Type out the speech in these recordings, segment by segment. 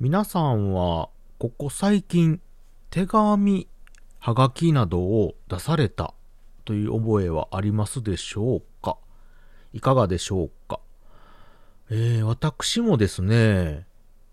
皆さんは、ここ最近、手紙、はがきなどを出されたという覚えはありますでしょうか？いかがでしょうか？えー、私もですね、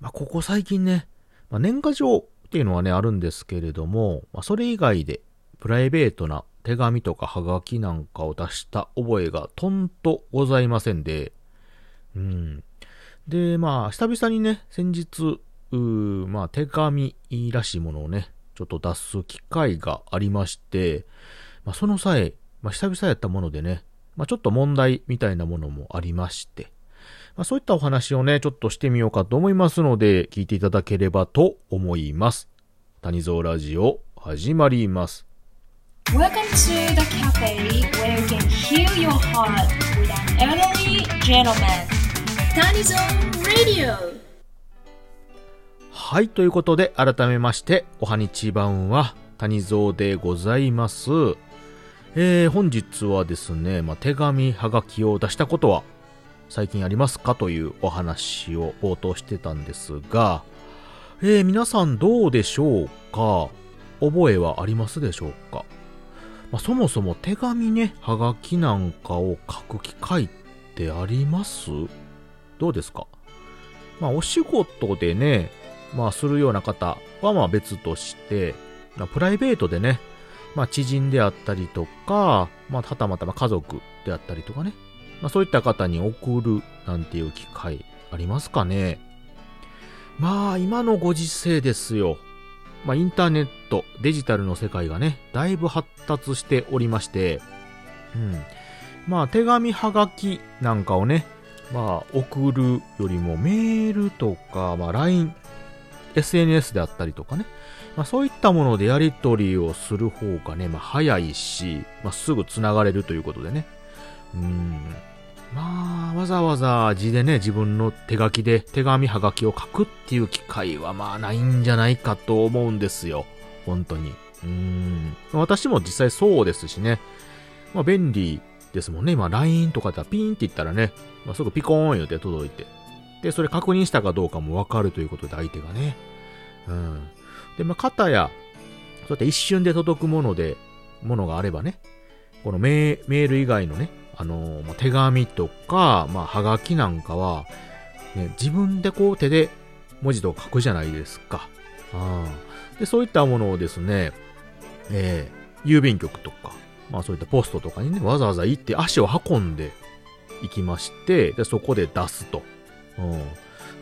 まあ、ここ最近ね、まあ、年賀状っていうのはね、あるんですけれども、まあ、それ以外で、プライベートな手紙とかはがきなんかを出した覚えがとんとございませんで、うん。で、まあ、久々にね、先日、まあ、手紙らしいものをね、ちょっと出す機会がありまして、まあ、その際、まあ、久々やったものでね、まあ、ちょっと問題みたいなものもありまして、まあ、そういったお話をね、ちょっとしてみようかと思いますので、聞いていただければと思います。谷蔵ラジオ、始まります。Welcome to the cafe where you can heal your heart with an elderly gentleman. Tanizon Radio! はい、ということで、改めまして、おはにちばんは、谷蔵でございます。えー、本日はですね、まあ、手紙、はがきを出したことは、最近ありますかというお話を冒頭してたんですが、えー、皆さんどうでしょうか？覚えはありますでしょうか？まあ、そもそも手紙ね、はがきなんかを書く機会ってあります？どうですか？まあ、お仕事でね、まあ、するような方はまあ別として、まあ、プライベートでね、まあ、知人であったりとか、まあ、はたまたま家族であったりとかね、まあ、そういった方に送るなんていう機会ありますかねまあ、今のご時世ですよ。まあ、インターネット、デジタルの世界がね、だいぶ発達しておりまして、うん。まあ、手紙はがきなんかをね、まあ、送るよりもメールとか、まあ、LINE、SNS であったりとかね、まあ、そういったものでやり取りをする方がね、まあ、早いし、まあ、すぐ繋がれるということでね。うん。まあ、わざわざ字でね、自分の手書きで手紙はがきを書くっていう機会はまあないんじゃないかと思うんですよ。本当に。うん。私も実際そうですしね。まあ便利ですもんね。今 LINE とかでピーンって言ったらね、まあ、すぐピコーン言うて届いて。で、それ確認したかどうかもわかるということで相手がね。うん。で、まあ、型や、そうやって一瞬で届くもので、ものがあればね、このメール以外のね、あの、まあ、手紙とか、まあ、はがきなんかは、ね、自分でこう手で文字とか書くじゃないですか。あで、そういったものをですね、えー、郵便局とか、まあそういったポストとかにね、わざわざ行って足を運んで行きまして、で、そこで出すと。うん。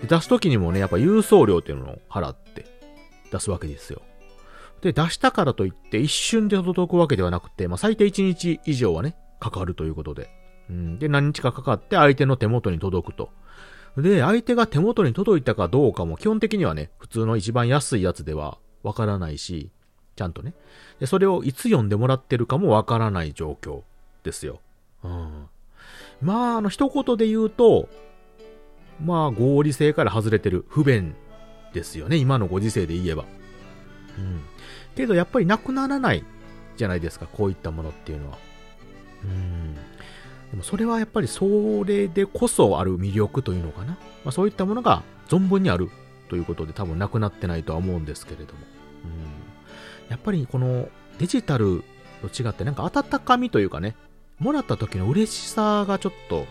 で出すときにもね、やっぱ郵送料っていうのを払って出すわけですよ。で、出したからといって一瞬で届くわけではなくて、まあ最低1日以上はね、かかるということで。うん。で、何日かかかって相手の手元に届くと。で、相手が手元に届いたかどうかも基本的にはね、普通の一番安いやつではわからないし、ちゃんとね。で、それをいつ読んでもらってるかもわからない状況ですよ。うん。まあ、あの、一言で言うと、まあ、合理性から外れてる不便ですよね。今のご時世で言えば。うん。けど、やっぱりなくならないじゃないですか。こういったものっていうのは。うん。でも、それはやっぱりそれでこそある魅力というのかな。まあ、そういったものが存分にあるということで多分なくなってないとは思うんですけれども。うん。やっぱりこのデジタルと違ってなんか温かみというかね、もらった時の嬉しさがちょっと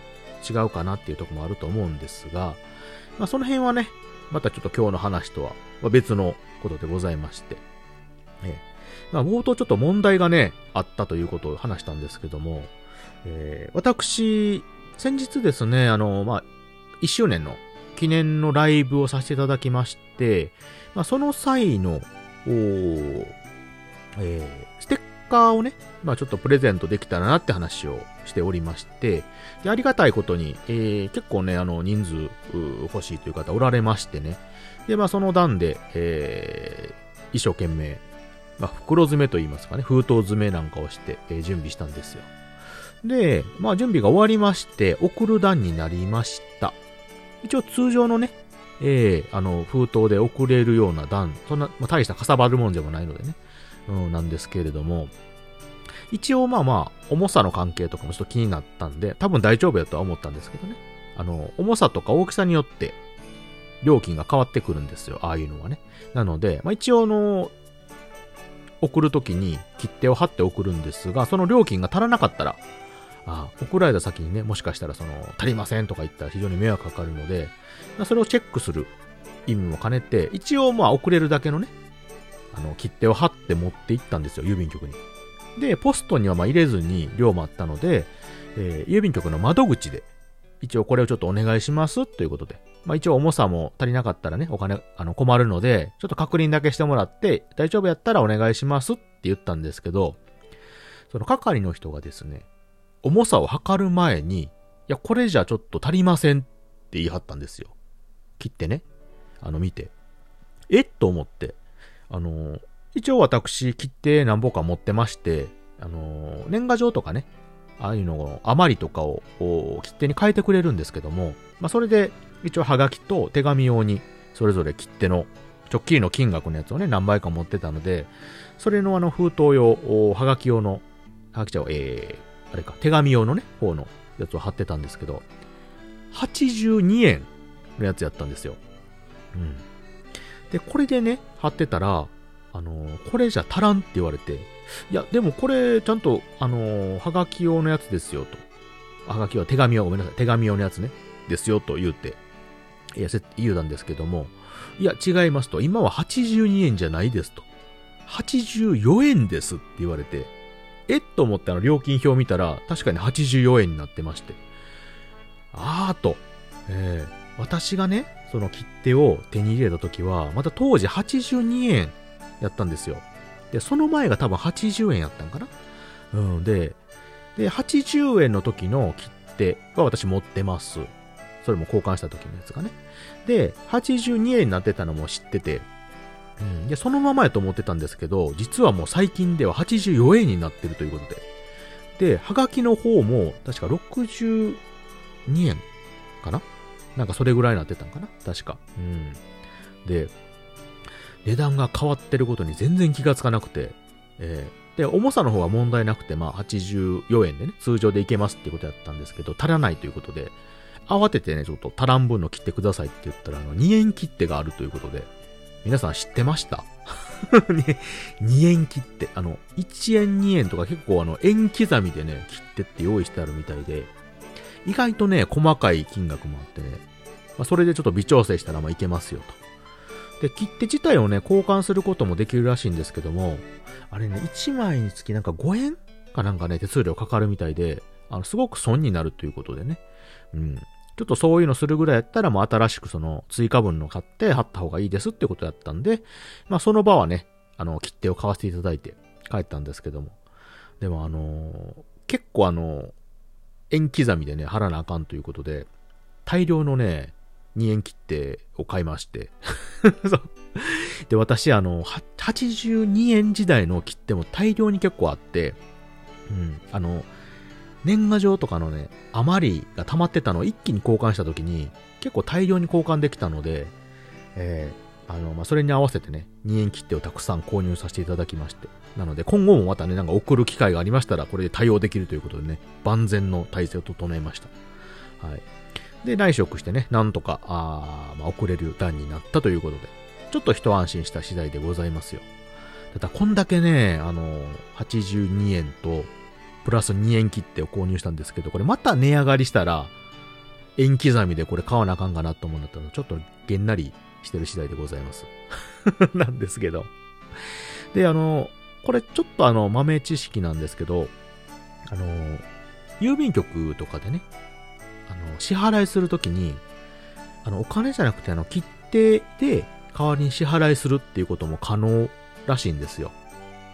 違うかなっていうとこもあると思うんですが、まあその辺はね、またちょっと今日の話とは別のことでございまして、えー、まあ冒頭ちょっと問題がね、あったということを話したんですけども、えー、私、先日ですね、あの、まあ、1周年の記念のライブをさせていただきまして、まあ、その際の、おえー、ステッカーをね、まあちょっとプレゼントできたらなって話をしておりまして、でありがたいことに、えー、結構ね、あの、人数欲しいという方おられましてね。で、まあその段で、えー、一生懸命、まあ袋詰めと言いますかね、封筒詰めなんかをして、えー、準備したんですよ。で、まあ準備が終わりまして、送る段になりました。一応通常のね、えー、あの、封筒で送れるような段、そんな、まあ、大したかさばるもんでもないのでね、うん、なんですけれども、一応まあまあ、重さの関係とかもちょっと気になったんで、多分大丈夫やとは思ったんですけどね。あの、重さとか大きさによって、料金が変わってくるんですよ。ああいうのはね。なので、まあ、一応の、送るときに切手を貼って送るんですが、その料金が足らなかったら、あ送られた先にね、もしかしたらその、足りませんとか言ったら非常に迷惑かかるので、ま、それをチェックする意味も兼ねて、一応まあ送れるだけのね、あの、切手を貼って持って行ったんですよ、郵便局に。で、ポストにはま入れずに量もあったので、えー、郵便局の窓口で、一応これをちょっとお願いしますということで、まあ一応重さも足りなかったらね、お金、あの、困るので、ちょっと確認だけしてもらって、大丈夫やったらお願いしますって言ったんですけど、その係の人がですね、重さを測る前に、いや、これじゃちょっと足りませんって言い張ったんですよ。切ってね。あの、見て。えっと思って、あの、一応私、切手何本か持ってまして、あの、年賀状とかね、ああいうのを、余りとかを切手に変えてくれるんですけども、まあ、それで、一応はがきと手紙用に、それぞれ切手の、直近の金額のやつをね、何倍か持ってたので、それのあの封筒用、はがき用の、はがきちゃう、えー、あれか、手紙用のね、方のやつを貼ってたんですけど、82円のやつやったんですよ。うん。で、これでね、貼ってたら、あの、これじゃ足らんって言われて、いや、でもこれ、ちゃんと、あのー、はがき用のやつですよ、と。はがきは手紙用、ごめんなさい、手紙用のやつね、ですよ、と言うて、いや、言うたんですけども、いや、違いますと、今は82円じゃないですと。84円ですって言われて、えっと思ってあの料金表見たら、確かに84円になってまして。あーと、えー、私がね、その切手を手に入れた時は、また当時82円やったんですよ。で、その前が多分80円やったんかな？うん、で、で、80円の時の切手は私持ってます。それも交換した時のやつがね。で、82円になってたのも知ってて、うん、で、そのままやと思ってたんですけど、実はもう最近では84円になってるということで。で、はがきの方も、確か62円かな？なんかそれぐらいになってたんかな？確か。うん。で、値段が変わってることに全然気がつかなくて、えー、で、重さの方は問題なくて、まあ84円でね、通常でいけますってことやったんですけど、足らないということで、慌ててね、ちょっと足らん分の切ってくださいって言ったら、あの、2円切手があるということで、皆さん知ってました？2円切手。あの、1円2円とか結構あの、円刻みでね、切手って用意してあるみたいで、意外とね、細かい金額もあってね、まあ、それでちょっと微調整したらまあいけますよと。で、切手自体をね、交換することもできるらしいんですけども、あれね、1枚につきなんか5円かなんかね、手数料かかるみたいで、あの、すごく損になるということでね。うん。ちょっとそういうのするぐらいやったらもう新しくその追加分の買って貼った方がいいですってことやったんで、まあその場はね、あの、切手を買わせていただいて帰ったんですけども。でもあのー、結構あのー、円刻みでね、貼らなあかんということで、大量のね、2円切手を買いまして で、私あの、82円時代の切手も大量に結構あって、うん、あの、年賀状とかのね、余りが溜まってたのを一気に交換した時に、結構大量に交換できたので、えー、あの、まあ、それに合わせてね、2円切手をたくさん購入させていただきまして。なので、今後もまたね、なんか送る機会がありましたら、これで対応できるということでね、万全の体制を整えました。はい。で、内職してね、なんとか、あまあ、送れる段になったということで、ちょっと一安心した次第でございますよ。ただ、こんだけね、あの、82円と、プラス2円切手を購入したんですけど、これまた値上がりしたら、円刻みでこれ買わなあかんかなと思うんだったら、ちょっとげんなりしてる次第でございます。なんですけど。で、あの、これちょっとあの、豆知識なんですけど、あの、郵便局とかでね、あの、支払いするときに、あの、お金じゃなくてあの、切手で代わりに支払いするっていうことも可能らしいんですよ。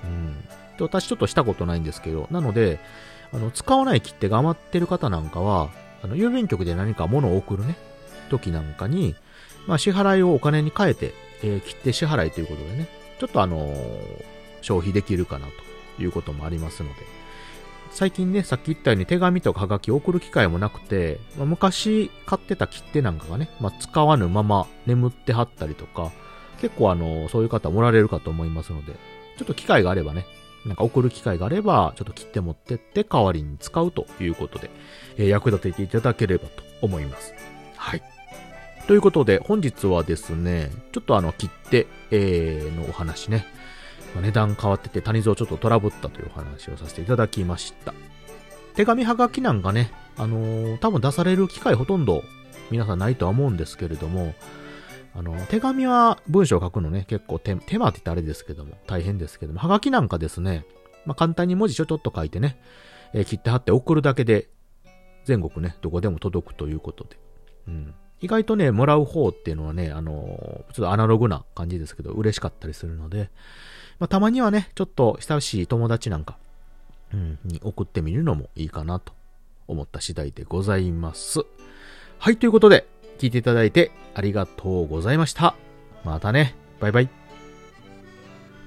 うん。で、私ちょっとしたことないんですけど、なので、あの、使わない切手が余ってる方なんかは、あの、郵便局で何か物を送るね、時なんかに、まあ、支払いをお金に変えて、えー、切手支払いということでね、ちょっとあのー、消費できるかなということもありますので、最近ね、さっき言ったように手紙とかはがきを送る機会もなくて、まあ、昔買ってた切手なんかがね、まあ、使わぬまま眠ってはったりとか、結構あの、そういう方もおられるかと思いますので、ちょっと機会があればね、なんか送る機会があれば、ちょっと切って持ってって代わりに使うということで、えー、役立てていただければと思います。はい。ということで、本日はですね、ちょっとあの、切手、えー、のお話ね。値段変わってて、谷蔵ちょっとトラブったというお話をさせていただきました。手紙はがきなんかね、あのー多分出される機会ほとんど皆さんないとは思うんですけれども、あの、手紙は文章を書くのね、結構手手間って言ったらあれですけども、大変ですけども、はがきなんかですね、まあ、簡単に文字ちょちょっと書いてね、えー切って貼って送るだけで、全国ね、どこでも届くということで。うん。意外とね、もらう方っていうのはね、あのーちょっとアナログな感じですけど、嬉しかったりするので、まあ、たまにはね、ちょっと親しい友達なんか、うん、に送ってみるのもいいかなと思った次第でございます。はい、ということで、聞いていただいてありがとうございました。またね、バイバイ。